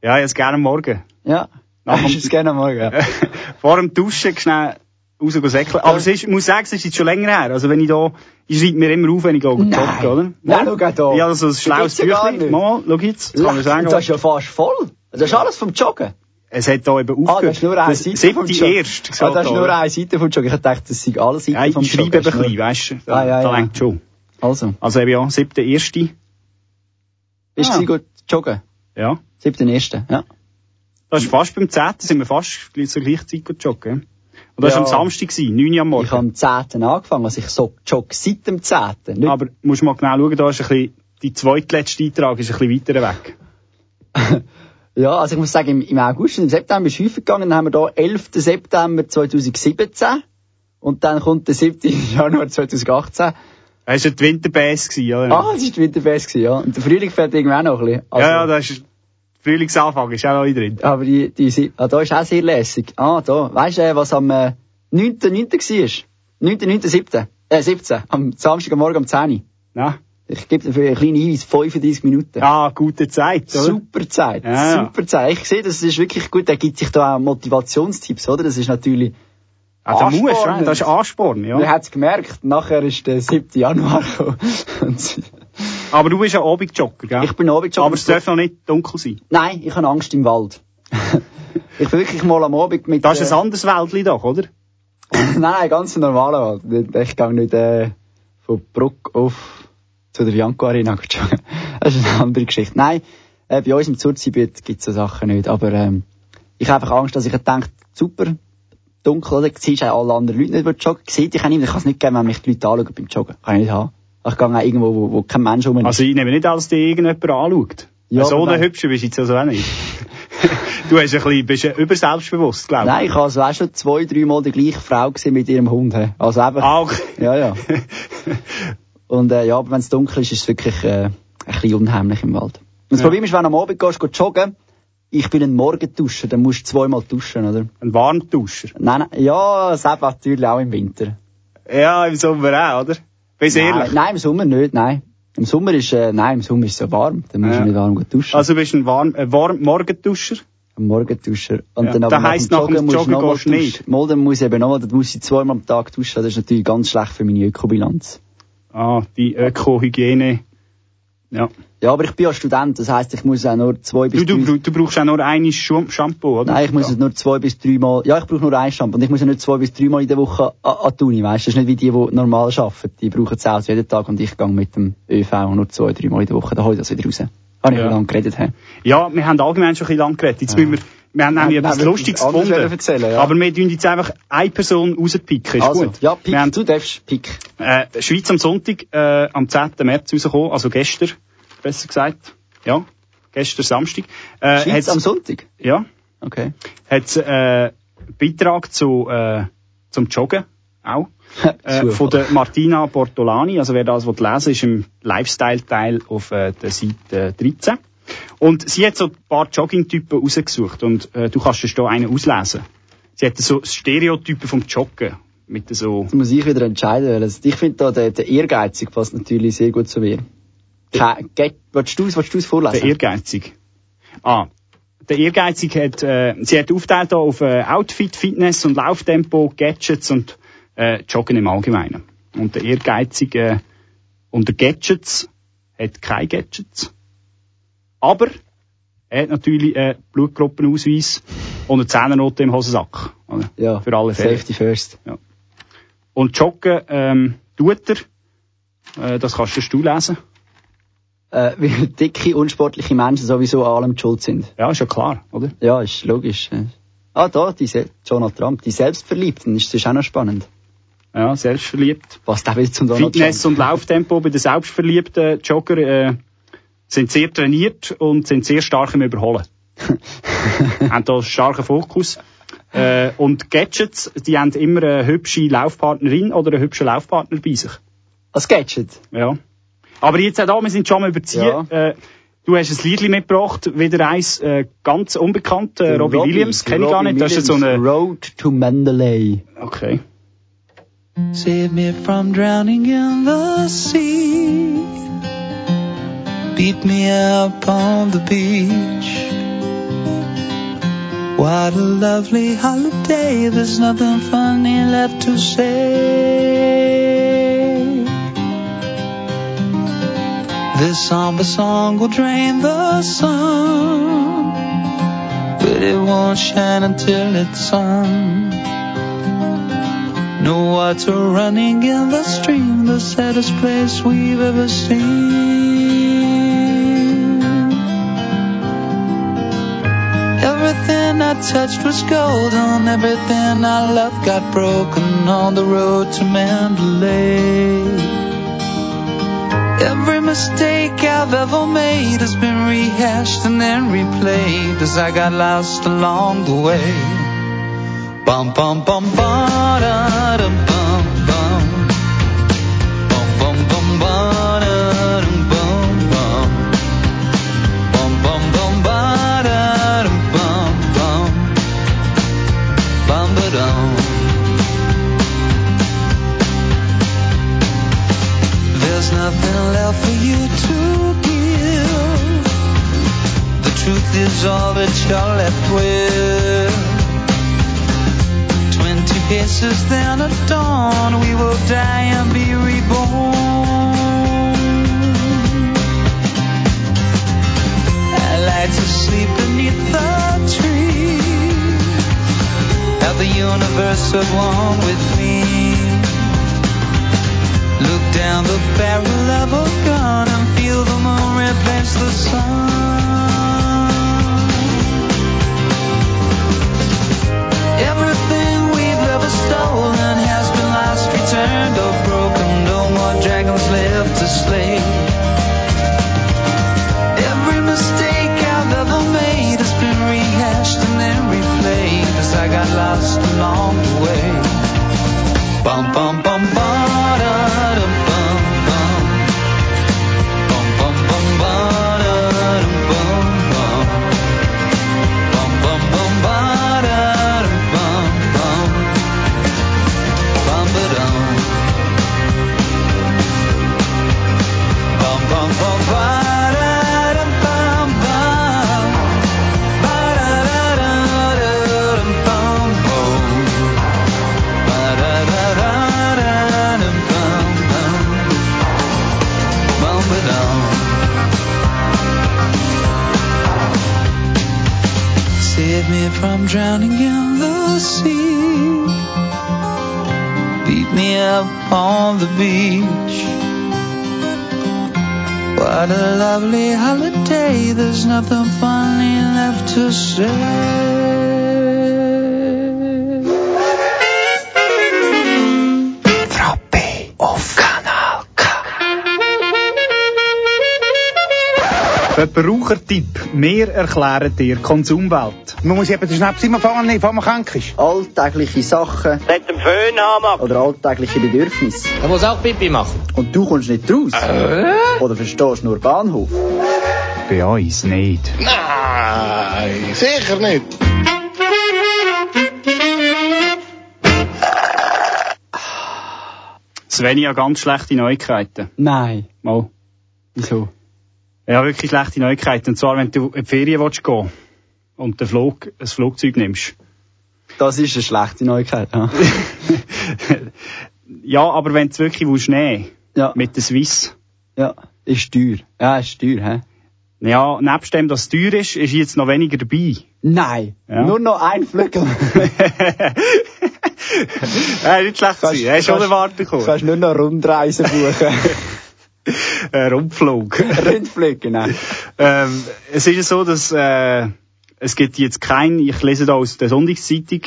S6: Ja, jetzt gerne am Morgen.
S8: ja.
S6: Nach [laughs] dem-
S8: es gerne am Morgen. [laughs]
S6: Vor dem Duschen schnell raus go säckeln. Aber es ist, ich muss sagen, es ist jetzt schon länger her. Also wenn ich da, ich schreibe mir immer auf, wenn ich gehe joggen, oder?
S8: Nein, schau da.
S6: Ja, so ein
S8: Das
S6: schlaues Büchlein. Mal, schau jetzt, das kann ich sagen.
S8: Das ist ja fast voll. Das ist alles vom Joggen.
S6: Es hat da eben
S8: Ah,
S6: aufgehört.
S8: das ist nur eine
S6: Das
S8: Seite
S6: siebte
S8: vom Joggen.
S6: erst,
S8: Ah, das ist nur
S6: eine.
S8: Seite vom Joggen. Ich dachte, das sind alle Seiten
S6: Ja, ich
S8: vom
S6: schreibe
S8: Joggen.
S6: eben ein bisschen, weißt du. Da,
S8: Ah, ja,
S6: da
S8: ja.
S6: lenkt schon.
S8: Also,
S6: Also eben ja, siebte, erste.
S8: bist
S6: Ah.
S8: du gut joggen?
S6: Ja.
S8: Siebten ersten, ja.
S6: Das ist fast beim 10. sind wir fast zur gleichen Zeit joggen. Und das
S8: Ja.
S6: war am Samstag, gewesen, 9 Uhr am Morgen.
S8: Ich habe am 10. angefangen, also ich so jogge seit dem 10. Nicht
S6: Aber musst mal genau schauen, da ist ein bisschen, die zweitletzte Eintrag ist ein bisschen weiter weg. [laughs]
S8: Ja, also ich muss sagen, im, im August und im September ist es häufig gegangen. Dann haben wir da 11. September 2017. Und dann kommt der 7. [laughs] Januar 2018.
S6: Das war die Winterbass, oder?
S8: Ah, das war die gewesen, ja. Und der Frühling fährt irgendwann auch noch ein bisschen. Also,
S6: ja, ja, das ist, Frühlingsanfang ist auch noch drin.
S8: Aber die, die, si- ah, da ist auch sehr lässig. Ah, da. Weißt du, äh, was am äh, 9.9. war? 9.9.7. Äh, 17. Am Samstag am Morgen um 10 Uhr.
S6: Ja.
S8: Ich gebe dafür einen kleinen Hinweis, 35 Minuten.
S6: Ah, gute Zeit, oder?
S8: Super Zeit,
S6: Ja,
S8: super Zeit. Ich sehe, das ist wirklich gut. Er gibt sich da auch Motivationstipps, oder? Das ist natürlich
S6: Ah, da musst du,
S8: anspornend.
S6: ja. das ist Ansporn, ja.
S8: Man es gemerkt, nachher ist der 7. Januar gekommen. [laughs]
S6: Aber du bist ein Abendjogger, gell?
S8: ich bin Abendjogger.
S6: Aber es darf noch nicht dunkel sein.
S8: Nein, ich habe Angst im Wald. [laughs] ich bin wirklich mal am Abend mit...
S6: Das ist
S8: äh,
S6: ein anderes Wäldli doch, oder? [laughs]
S8: nein, ganz ein normaler Wald. Ich gehe nicht äh, von Bruck auf zu der Bianco Arena [laughs] joggen. Das ist eine andere Geschichte. Nein, äh, bei uns im Zurzibiet gibt es so Sachen nicht. Aber ähm, ich habe einfach Angst, dass ich denke, super, dunkel, oder? Siehst du auch alle anderen Leute nicht, die joggen. Sieht ich auch nicht, ich kann es nicht geben, wenn mich die Leute anschauen beim Joggen. Kann ich nicht haben. Ich gehe auch irgendwo, wo, wo kein Mensch ist.
S6: Also ich nehme nicht, als dich irgendjemand anschaut.
S8: Ja,
S6: so
S8: nein.
S6: Hübsche bist du jetzt also auch nicht. [laughs] du hast ein bisschen, bist ja überselbstbewusst, glaube ich.
S8: Nein, ich habe also auch schon zwei, dreimal die gleiche Frau gesehen mit ihrem Hund. Also eben.
S6: Auch.
S8: Ja, ja. [laughs] Und äh, ja, aber wenn es dunkel ist, ist es wirklich äh, ein bisschen unheimlich im Wald. Und das
S6: Ja.
S8: Problem ist, wenn du am Abend gehst, gehst joggen, ich bin ein Morgenduscher, dann musst du zweimal duschen, oder?
S6: Ein Warmduscher.
S8: Nein, nein, ja, das eben natürlich auch im Winter.
S6: Ja, im Sommer auch, oder? Bist
S8: Nein,
S6: ehrlich.
S8: nein, im Sommer nicht, nein. Im Sommer ist, äh, nein, im Sommer ist es so warm, dann musst
S6: Ja.
S8: du nicht warm gehen duschen.
S6: Also bist du ein warm, ein warm Morgenduscher?
S8: Ein Morgenduscher. Und
S6: Ja,
S8: dann
S6: das
S8: aber
S6: heisst,
S8: nach
S6: nach
S8: dem
S6: dem
S8: Joggen, musst du
S6: Joggen gehst du nicht?
S8: Mal, dann muss ich eben nochmal, dann muss ich zweimal am Tag duschen, das ist natürlich ganz schlecht für meine Ökobilanz.
S6: Ah, die Öko-Hygiene. Ja.
S8: Ja, aber ich bin ja Student, das heisst, ich muss auch nur zwei bis
S6: Du,
S8: drei...
S6: du, du brauchst auch nur ein Shampoo, oder?
S8: Nein, ich muss
S6: ja.
S8: nur zwei bis dreimal, ja, ich brauche nur ein Shampoo und ich muss ja nicht zwei bis dreimal in der Woche an, an die Uni, weißt du? Das ist nicht wie die, die normal arbeiten. Die brauchen es auch jeden Tag und ich gehe mit dem ÖV nur zwei, dreimal in der Woche, da hole ich das wieder raus. Habe ich
S6: Ja.
S8: ja. lange geredet, hä?
S6: Ja, wir haben allgemein schon ein bisschen lang geredet. Jetzt müssen wir, wir haben nämlich
S8: Ja,
S6: etwas Lustiges gefunden.
S8: erzählen, ja.
S6: Aber wir tun jetzt einfach eine Person rauspicken, ist
S8: Also,
S6: gut.
S8: ja, Pick,
S6: Wir haben
S8: du darfst Pick.
S6: äh, Schweiz am Sonntag äh, am 10. März rausgekommen, also gestern, besser gesagt. Ja, gestern Samstag. Äh,
S8: Schweiz am Sonntag?
S6: Ja,
S8: Okay.
S6: hat äh, Beitrag zu, äh, zum Joggen auch. [laughs] Äh, von der Martina Bortolani, also wer das will lesen ist im Lifestyle-Teil auf äh, der Seite 13. Und sie hat so ein paar Jogging-Typen rausgesucht und äh, du kannst dir da einen auslesen. Sie hat so Stereotypen vom Joggen mit so...
S8: Jetzt muss ich wieder entscheiden. weil Ich finde da, der, der Ehrgeizig passt natürlich sehr gut zu mir. Willst du es du es vorlesen?
S6: Der Ehrgeizig. Ah, der Ehrgeizig hat, äh, sie hat aufteilt da auf äh, Outfit, Fitness und Lauftempo, Gadgets und äh, Joggen im Allgemeinen. Und der Ehrgeizig äh, unter Gadgets hat keine Gadgets. Aber er hat natürlich äh, Blutgruppenausweis und eine Zehnernote im Hosensack. Oder?
S8: ja,
S6: Für alle Fälle.
S8: Safety first.
S6: Und Joggen ähm, tut er, äh, das kannst du lesen.
S8: Äh, [laughs] weil dicke, unsportliche Menschen sowieso an allem schuld sind.
S6: Ja, ist ja klar, oder?
S8: Ja, ist logisch. Ah, da, die Se Donald Trump, die Selbstverliebten, ist das auch noch spannend.
S6: Ja, selbstverliebt.
S8: Was da will zum Donald
S6: Fitness
S8: Trump?
S6: und Lauftempo bei den selbstverliebten Jogger äh, sind sehr trainiert und sind sehr stark im Überholen. [laughs] haben da einen starken Fokus. Äh, und Gadgets, die haben immer eine hübsche Laufpartnerin oder einen hübschen Laufpartner bei sich.
S8: Als Gadget?
S6: Ja. Aber jetzt auch da, wir sind schon mal überziehen. Äh, du hast ein Liedli mitgebracht, wieder eins äh, ganz unbekannt, äh, Robbie, Williams, kenne ich gar nicht. Das ist so eine...
S8: Road to Mandalay.
S6: Okay.
S12: Save me from drowning in the sea. Beat me up on the beach. What a lovely holiday. There's nothing funny left to say. This somber song will drain the sun, but it won't shine until it's sung. No water running in the stream, the saddest place we've ever seen. Everything I touched was golden, everything I loved got broken on the road to Mandalay. Every mistake I've ever made has been rehashed and then replayed as I got lost along the way. Bum bum bum ba da nothing left for you to give. The truth is all that you're left with. Twenty paces then at dawn, we will die and be reborn. I like to sleep beneath the tree. Have the universe along with me. Down the barrel of a gun and feel the moon replace the sun.
S6: Verbrauchertipp. Wir erklären dir Konsumwelt.
S3: Man muss eben den Schnaps immer fangen, nicht, wenn man krank ist.
S8: Alltägliche Sachen
S1: Mit dem Föhn haben
S8: oder alltägliche Bedürfnisse.
S1: Er muss auch Pipi machen.
S8: Und du kommst nicht raus. Oder verstehst nur Bahnhof.
S6: Bei uns nicht.
S3: Nein, sicher nicht.
S6: Sven, ich habe ganz schlechte Neuigkeiten.
S8: Nein.
S6: Mal.
S8: Wieso?
S6: Ja, wirklich schlechte Neuigkeiten. Und zwar, wenn du in die Ferien willst gehen und den Flug, ein Flugzeug nimmst.
S8: Das ist eine schlechte Neuigkeit. Ja. [laughs]
S6: Ja, aber wenn du es wirklich willst nehmen
S8: Ja.
S6: mit der Swiss.
S8: ja. Ist teuer. Ja, ist teuer, hä?
S6: Ja, nebst dem, dass es teuer ist, ist jetzt noch weniger dabei.
S8: Nein.
S6: Ja.
S8: Nur noch ein Flügel. [laughs]
S6: ja, nicht schlecht. Er ist schon erwartet
S8: Du kannst nur noch Rundreisen buchen. [laughs]
S6: Äh, Rundflug. [laughs]
S8: Rundflug, genau.
S6: ähm, es ist ja so, dass äh, es gibt jetzt kein, ich lese da aus der Sonntagszeitung,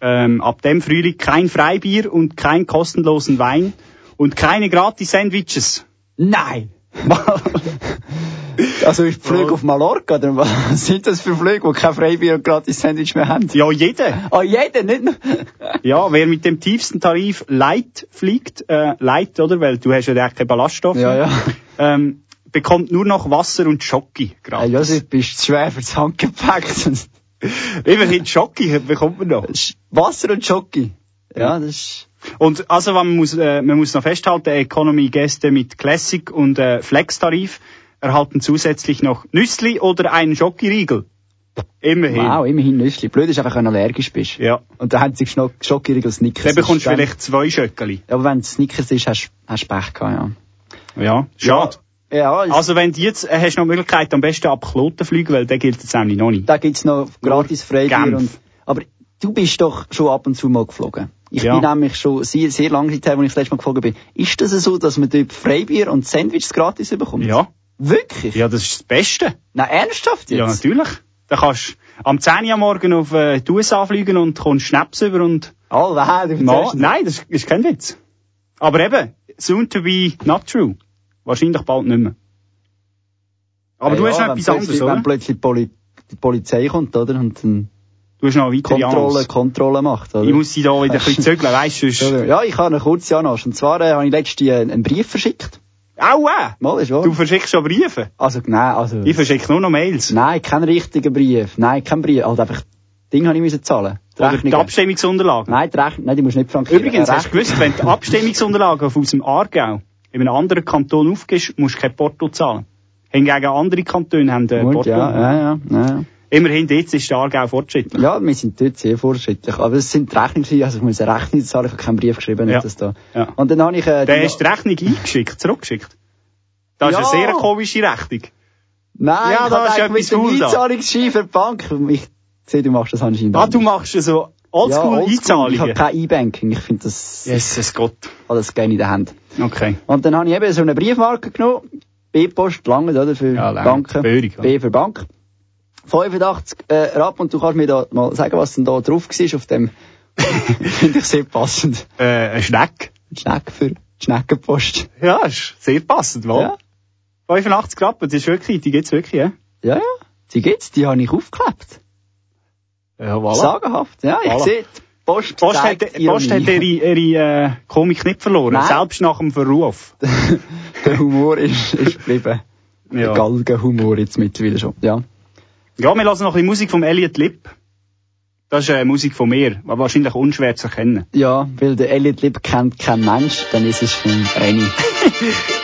S6: ähm, ab dem Frühling kein Freibier und kein kostenlosen Wein und keine gratis Sandwiches.
S8: Nein. [laughs] [laughs] [laughs] also ist
S6: Oh.
S8: auf Mallorca, oder was [laughs] sind das für Flüge, die kein Freibier und gratis Sandwich mehr haben?
S6: Ja, jeder.
S8: Ah, jeder, nicht nur... [laughs]
S6: Ja, wer mit dem tiefsten Tarif Light fliegt, äh, Light, oder? Weil du hast ja auch keine Ballaststoffe.
S8: Ja, ja.
S6: Ähm, bekommt nur noch Wasser und Schoki
S8: Hey,
S6: gratis.
S8: Josef, bist zu schwer fürs Handgepäck.
S6: Immerhin Schoki bekommt man noch.
S8: Wasser und Schoki. Ja, das ist...
S6: Und also man muss, äh, man muss noch festhalten, Economy-Gäste mit Classic und äh, Flex-Tarif erhalten zusätzlich noch Nüssli oder einen Schokoriegel. Immerhin.
S8: Wow, immerhin Nüssli. Blöd ist einfach, wenn du allergisch bist.
S6: Ja.
S8: Und da haben sie Schokoriegel Snickers.
S6: Dann bekommst du
S8: dann-
S6: vielleicht zwei Schöckeli.
S8: Aber wenn es Snickers ist, hast du Pech gehabt, ja.
S6: Ja, schade.
S8: Ja,
S6: Also wenn du jetzt, äh, hast du noch die Möglichkeit, am besten ab Kloten fliegen, weil der gilt jetzt nämlich noch nicht.
S8: da gibt's noch gratis Freibier und, aber du bist doch schon ab und zu mal geflogen. Ich
S6: Ja.
S8: bin nämlich schon sehr, sehr lange Zeit her, als ich das letzte Mal geflogen bin. Ist das so, dass man dort Freibier und Sandwiches gratis bekommt?
S6: Ja.
S8: Wirklich?
S6: Ja, das ist das Beste.
S8: Na, ernsthaft jetzt?
S6: Ja, natürlich. Da kannst du am 10 Uhr Morgen auf äh, die USA fliegen und kommst Schnaps über und...
S8: Oh, nein, du erzählst-
S6: Nein, das ist kein Witz. Aber eben, soon to be not true. Wahrscheinlich bald nicht mehr. Aber
S8: Ja,
S6: du hast
S8: ja,
S6: noch
S8: wenn
S6: etwas anderes, oder?
S8: Wenn plötzlich die, Poli die Polizei kommt, oder? Und dann,
S6: Du hast noch weitere
S8: Kontrolle. Kontrolle macht, oder?
S6: Ich muss sie da wieder ein bisschen zügeln, weißt du? [laughs]
S8: Ja, ich habe eine kurze Annonce. Und zwar äh, habe ich letztens einen Brief verschickt.
S6: Aua!
S8: Mal, ist wahr.
S6: Du verschickst schon Briefe?
S8: Also, nein, also...
S6: Ich verschicke nur noch Mails.
S8: Nein, kein richtiger Brief. Nein, kein Brief. Also einfach, Ding habe ich müssen zahlen. Die
S6: Oder die. Abstimmungsunterlagen.
S8: Nein, die Rechnung, nein, die musst du nicht frankieren.
S6: Übrigens, hast du gewusst, wenn du Abstimmungsunterlagen aus dem Aargau in einem anderen Kanton aufgibst, musst du kein Porto zahlen. Hingegen andere Kantone haben äh,
S8: Gut,
S6: Porto.
S8: ja, ja, ja, ja.
S6: Immerhin, jetzt ist der Aargau fortschrittlich.
S8: Ja, wir sind dort sehr fortschrittlich. Aber es sind Rechnungen, also ich muss eine Rechnung zahlen, ich habe keinen Brief geschrieben,
S6: Ja.
S8: das da.
S6: Ja.
S8: Und dann habe ich, äh,
S6: Der hast die Rechnung eingeschickt, zurückgeschickt. Das ist
S8: Ja.
S6: eine sehr komische Rechnung.
S8: Nein,
S6: Ja,
S8: ich
S6: da
S8: habe
S6: ist
S8: mit dem. Einzahlungsschein für die Bank. Ich sehe, du machst das anscheinend
S6: Ah, du machst so oldschool
S8: ja, Ich habe kein E-Banking. Ich finde das
S6: Jesus Gott.
S8: alles gerne in der Hand.
S6: Okay.
S8: Und dann habe ich eben so eine Briefmarke genommen. B-Post, lange, oder? Für
S6: Ja.
S8: Banken.
S6: Ja.
S8: B für Bank. 85 äh, Rappen und du kannst mir da mal sagen, was denn da drauf war auf dem. Finde [laughs] [laughs] ich sehr passend.
S6: Äh, ein Schneck.
S8: Ein Schneck für die Schneckenpost.
S6: Ja, ist sehr passend, wohl.
S8: Ja.
S6: 85 Rappen, das ist wirklich, die gibt's wirklich, ja?
S8: Ja, ja. Die gibt's, die habe ich aufgeklebt.
S6: Ja, voilà.
S8: Sagenhaft. Ja, ich
S6: Voilà.
S8: sehe, die Post,
S6: Post hat, Post hat ihre, ihre äh, Komik nicht verloren,
S8: Nein.
S6: selbst nach dem Verruf. [laughs]
S8: Der Humor ist, ist geblieben. Der
S6: Ja.
S8: Galgenhumor jetzt mittlerweile schon. Ja.
S6: Ja, wir lassen noch ein bisschen Musik vom Elliot Lipp. Das ist äh, Musik von mir, aber wahrscheinlich unschwer zu erkennen.
S8: Ja, weil der Elliot Lib kennt kein Mensch, dann ist es von Renny. [laughs]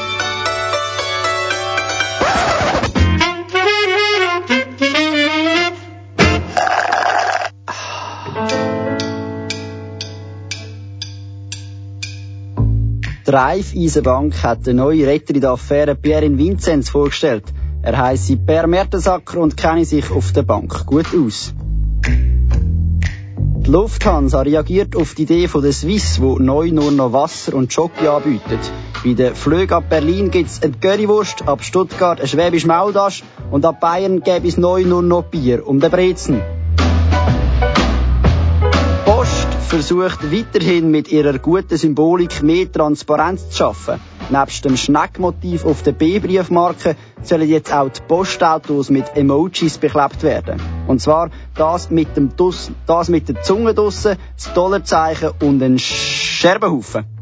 S8: Die Raiffeisenbank hat den neuen Retter in der Affäre Pierre Vinzenz vorgestellt. Er heisse Per Mertensacker und kenne sich auf der Bank gut aus. Die Lufthansa reagiert auf die Idee von der Swiss, wo neu nur noch Wasser und Schoki anbietet. Bei den Flügen ab Berlin gibt's eine Currywurst, ab Stuttgart ein Schwäbisch Maudasch und ab Bayern gäbe es neu nur noch Bier um den Brezen. Versucht weiterhin mit ihrer guten Symbolik mehr Transparenz zu schaffen. Nebst dem Schneckmotiv auf der B-Briefmarke sollen jetzt auch die Postautos mit Emojis beklebt werden. Und zwar das mit, dem Duss, das mit der Zunge draussen, das Dollarzeichen und ein Scherbenhaufen.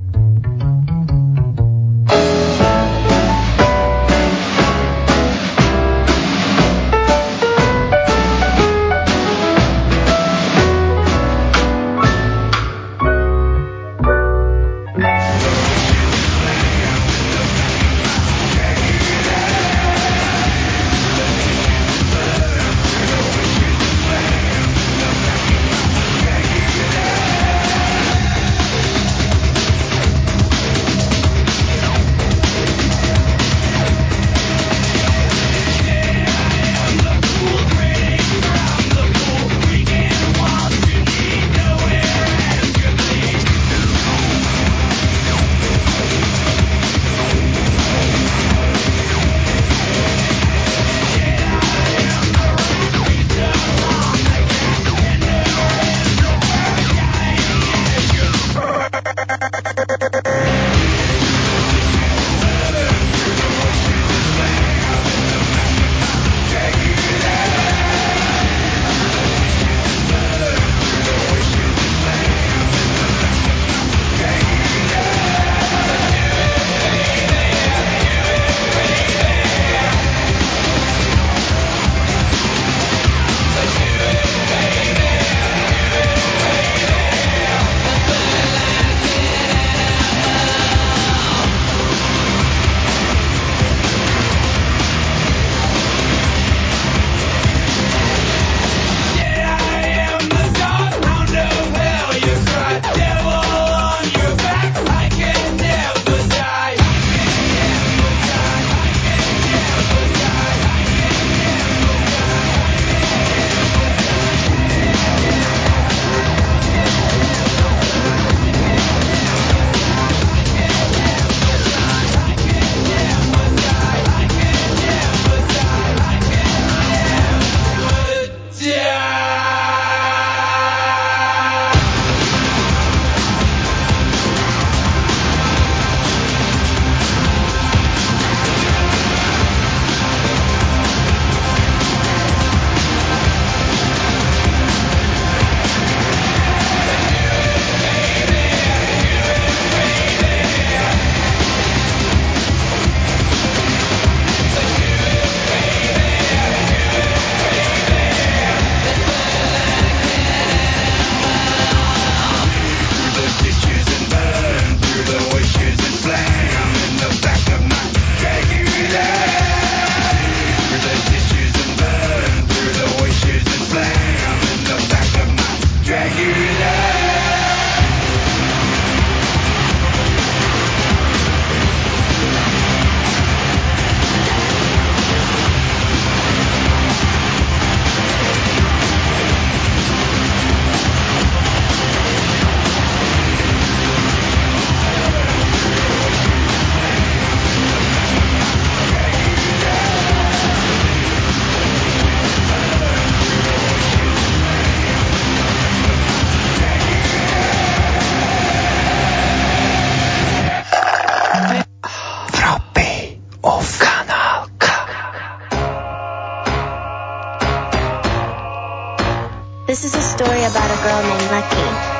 S6: story about a girl named Lucky.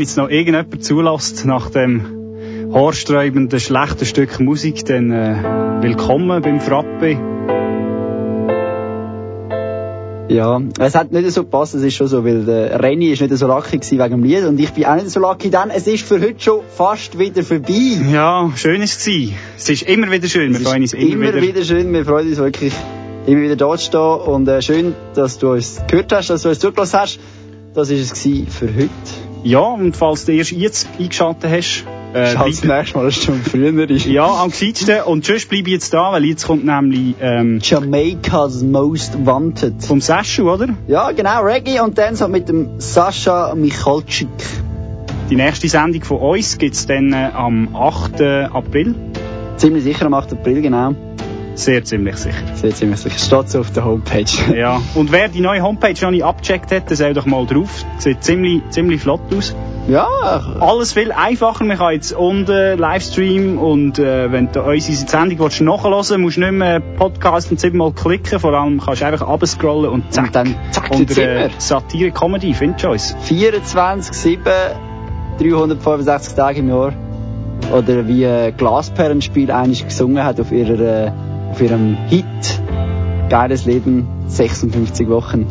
S6: Wenn jetzt noch irgendjemand zulässt nach dem haarsträubenden, schlechten Stück Musik, dann äh, willkommen beim Frappe.
S8: Ja, es hat nicht so gepasst, es ist schon so, weil der Renny ist nicht so lucky gewesen wegen dem Lied und ich bin auch nicht so lucky, denn es ist für heute schon fast wieder vorbei.
S6: Ja, schön ist es gewesen. Es ist immer wieder schön, wir
S8: Es
S6: freuen uns immer,
S8: immer wieder schön, wir freuen uns wirklich immer wieder da zu stehen und äh, schön, dass du uns gehört hast, dass du uns zugelassen hast. Das ist es für heute.
S6: Ja, und falls du erst jetzt eingeschaltet hast, äh,
S8: Schau das nächste Mal, dass es schon früher ist.
S6: Ja, am gescheitsten. Und sonst bleibe ich jetzt da, weil jetzt kommt nämlich ähm,
S8: Jamaica's Most Wanted.
S6: vom Seschu, oder?
S8: Ja, genau, Reggae und dann so mit dem Sascha Michalczyk.
S6: Die nächste Sendung von uns gibt's dann äh, am 8. April.
S8: Ziemlich sicher am 8. April, genau.
S6: Sehr ziemlich sicher.
S8: Sehr ziemlich sicher. Steht so auf der Homepage. [laughs]
S6: Ja, und wer die neue Homepage noch nicht abgecheckt hat, der soll doch mal drauf. Sieht ziemlich, ziemlich flott aus.
S8: Ja.
S6: Alles viel einfacher. Man kann jetzt unten Livestream und äh, wenn du unsere Sendung willst, nachhören willst, musst du nicht mehr Podcast und siebenmal klicken. Vor allem kannst du einfach abscrollen und zack.
S8: Und dann zack,
S6: und äh,
S8: wir.
S6: Satire Comedy, findest du uns?
S8: 24, 7, 365 Tage im Jahr. Oder wie äh, Glasperlenspiel eigentlich gesungen hat auf, ihrer, äh, auf ihrem Hit. Geiles Leben, 56 Wochen.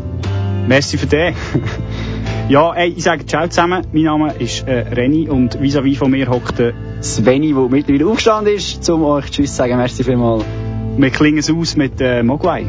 S6: Merci für den. [laughs] ja, ey, ich sage ciao zusammen. Mein Name ist äh, Renny und vis-à-vis von mir hockt der
S8: Sveni, der mittlerweile aufgestanden ist, um euch Tschüss zu sagen. Merci vielmals.
S6: Wir klingen es aus mit äh, Mogwai.